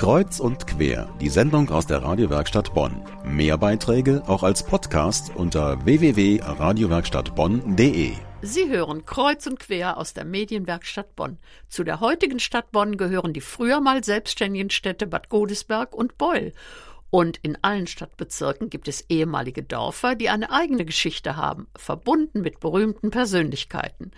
Kreuz und quer, die Sendung aus der Radiowerkstatt Bonn. Mehr Beiträge auch als Podcast unter www.radiowerkstattbonn.de. Sie hören Kreuz und quer aus der Medienwerkstatt Bonn. Zu der heutigen Stadt Bonn gehören die früher mal selbstständigen Städte Bad Godesberg und Beul. Und in allen Stadtbezirken gibt es ehemalige Dörfer, die eine eigene Geschichte haben, verbunden mit berühmten Persönlichkeiten.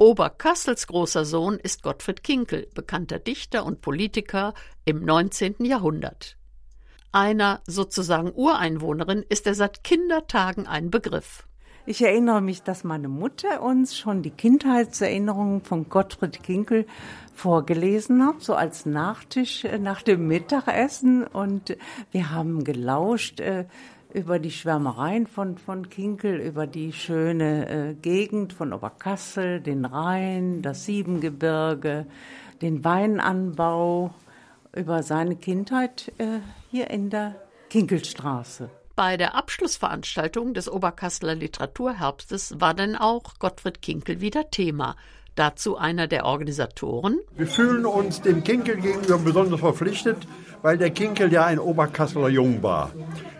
Oberkassels großer Sohn ist Gottfried Kinkel, bekannter Dichter und Politiker im 19. Jahrhundert. Einer sozusagen Ureinwohnerin ist er seit Kindertagen ein Begriff. Ich erinnere mich, dass meine Mutter uns schon die Kindheitserinnerungen von Gottfried Kinkel vorgelesen hat, so als Nachtisch äh, nach dem Mittagessen. Und wir haben gelauscht, äh, über die Schwärmereien von, von Kinkel, über die schöne äh, Gegend von Oberkassel, den Rhein, das Siebengebirge, den Weinanbau, über seine Kindheit äh, hier in der Kinkelstraße. Bei der Abschlussveranstaltung des Oberkasseler Literaturherbstes war denn auch Gottfried Kinkel wieder Thema. Dazu einer der Organisatoren. Wir fühlen uns dem Kinkel gegenüber besonders verpflichtet, weil der Kinkel ja ein Oberkasseler Jung war.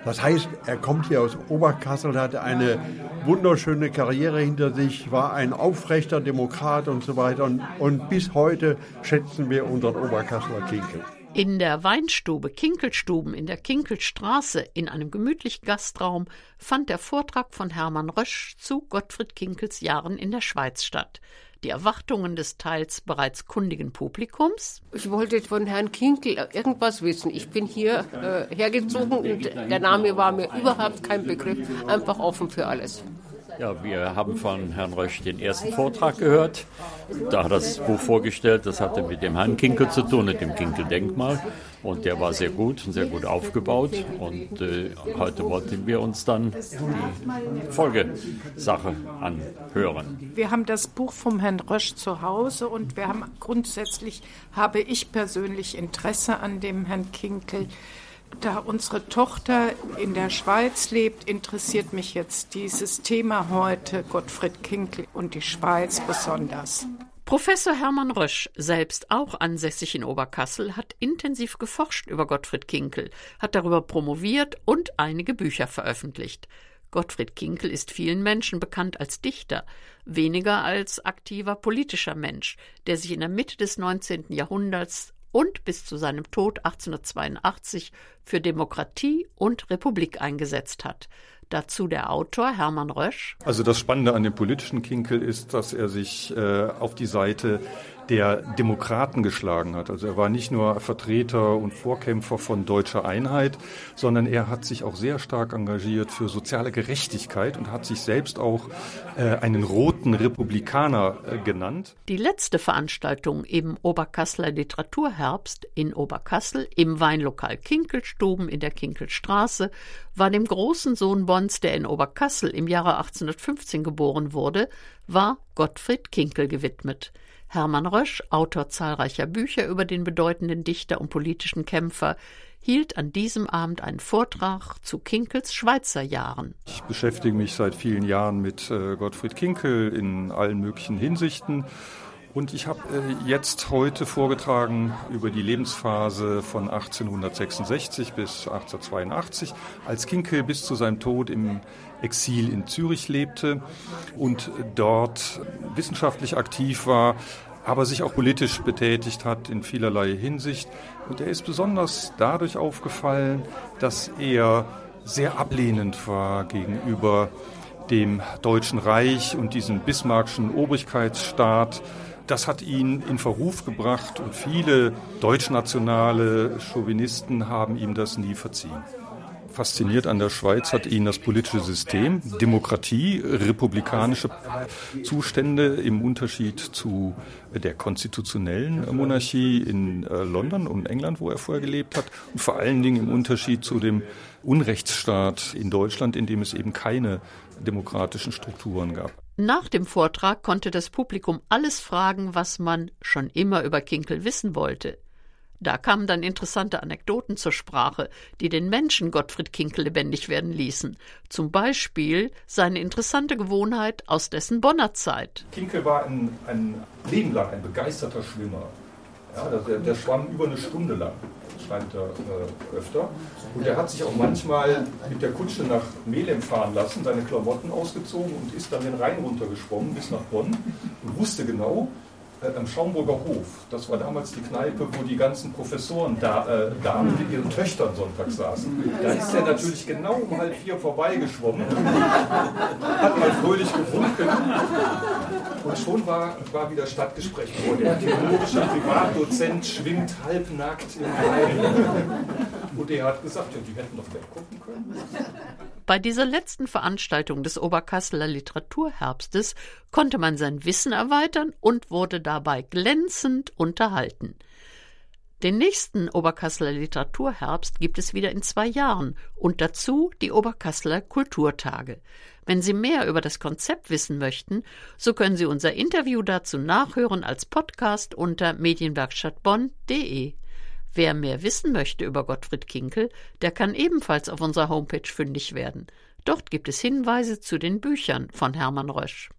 Das heißt, er kommt hier aus Oberkassel, hat eine wunderschöne Karriere hinter sich, war ein aufrechter Demokrat und so weiter. Und, und bis heute schätzen wir unseren Oberkasseler Kinkel. In der Weinstube Kinkelstuben in der Kinkelstraße in einem gemütlichen Gastraum fand der Vortrag von Hermann Rösch zu Gottfried Kinkels Jahren in der Schweiz statt die Erwartungen des teils bereits kundigen Publikums. Ich wollte von Herrn Kinkel irgendwas wissen. Ich bin hier äh, hergezogen und der Name war mir überhaupt kein Begriff, einfach offen für alles. Ja, wir haben von Herrn Rösch den ersten Vortrag gehört. Da hat er das Buch vorgestellt, das hatte mit dem Herrn Kinkel zu tun, mit dem Kinkel-Denkmal. Und der war sehr gut und sehr gut aufgebaut. Und äh, heute wollten wir uns dann die Folgesache anhören. Wir haben das Buch vom Herrn Rösch zu Hause und wir haben grundsätzlich, habe ich persönlich Interesse an dem Herrn Kinkel. Da unsere Tochter in der Schweiz lebt, interessiert mich jetzt dieses Thema heute, Gottfried Kinkel und die Schweiz besonders. Professor Hermann Rösch, selbst auch ansässig in Oberkassel, hat intensiv geforscht über Gottfried Kinkel, hat darüber promoviert und einige Bücher veröffentlicht. Gottfried Kinkel ist vielen Menschen bekannt als Dichter, weniger als aktiver politischer Mensch, der sich in der Mitte des 19. Jahrhunderts und bis zu seinem Tod 1882 für Demokratie und Republik eingesetzt hat. Dazu der Autor Hermann Rösch. Also das Spannende an dem politischen Kinkel ist, dass er sich äh, auf die Seite der Demokraten geschlagen hat. Also er war nicht nur Vertreter und Vorkämpfer von deutscher Einheit, sondern er hat sich auch sehr stark engagiert für soziale Gerechtigkeit und hat sich selbst auch äh, einen roten Republikaner äh, genannt. Die letzte Veranstaltung im Oberkasseler Literaturherbst in Oberkassel im Weinlokal Kinkelstuben in der Kinkelstraße war dem großen Sohn Bons, der in Oberkassel im Jahre 1815 geboren wurde, war Gottfried Kinkel gewidmet. Hermann Rösch, Autor zahlreicher Bücher über den bedeutenden Dichter und politischen Kämpfer, hielt an diesem Abend einen Vortrag zu Kinkels Schweizer Jahren. Ich beschäftige mich seit vielen Jahren mit äh, Gottfried Kinkel in allen möglichen Hinsichten. Und ich habe äh, jetzt heute vorgetragen über die Lebensphase von 1866 bis 1882, als Kinkel bis zu seinem Tod im Exil in Zürich lebte und dort wissenschaftlich aktiv war, aber sich auch politisch betätigt hat in vielerlei Hinsicht. Und er ist besonders dadurch aufgefallen, dass er sehr ablehnend war gegenüber dem Deutschen Reich und diesem bismarckschen Obrigkeitsstaat. Das hat ihn in Verruf gebracht und viele deutschnationale Chauvinisten haben ihm das nie verziehen. Fasziniert an der Schweiz hat ihn das politische System, Demokratie, republikanische Zustände im Unterschied zu der konstitutionellen Monarchie in äh, London und England, wo er vorher gelebt hat, und vor allen Dingen im Unterschied zu dem Unrechtsstaat in Deutschland, in dem es eben keine demokratischen Strukturen gab. Nach dem Vortrag konnte das Publikum alles fragen, was man schon immer über Kinkel wissen wollte. Da kamen dann interessante Anekdoten zur Sprache, die den Menschen Gottfried Kinkel lebendig werden ließen. Zum Beispiel seine interessante Gewohnheit aus dessen Bonner Zeit. Kinkel war ein, ein Leben lang ein begeisterter Schwimmer. Ja, der, der schwamm über eine Stunde lang schreibt er äh, öfter. Und er hat sich auch manchmal mit der Kutsche nach Melem fahren lassen, seine Klamotten ausgezogen und ist dann den Rhein runtergeschwommen bis nach Bonn und wusste genau, äh, am Schaumburger Hof. Das war damals die Kneipe, wo die ganzen Professoren da, äh, Damen mit ihren Töchtern sonntags saßen. Da ist er natürlich genau um halb vier vorbeigeschwommen, hat mal fröhlich gewunken und schon war, war wieder Stadtgespräch. Oh, der theologische Privatdozent schwimmt halbnackt im Rhein. Und er hat gesagt, ja, die hätten doch weggucken können. Bei dieser letzten Veranstaltung des Oberkasseler Literaturherbstes konnte man sein Wissen erweitern und wurde dabei glänzend unterhalten. Den nächsten Oberkasseler Literaturherbst gibt es wieder in zwei Jahren und dazu die Oberkasseler Kulturtage. Wenn Sie mehr über das Konzept wissen möchten, so können Sie unser Interview dazu nachhören als Podcast unter medienwerkstattbonn.de. Wer mehr wissen möchte über Gottfried Kinkel, der kann ebenfalls auf unserer Homepage fündig werden. Dort gibt es Hinweise zu den Büchern von Hermann Rösch.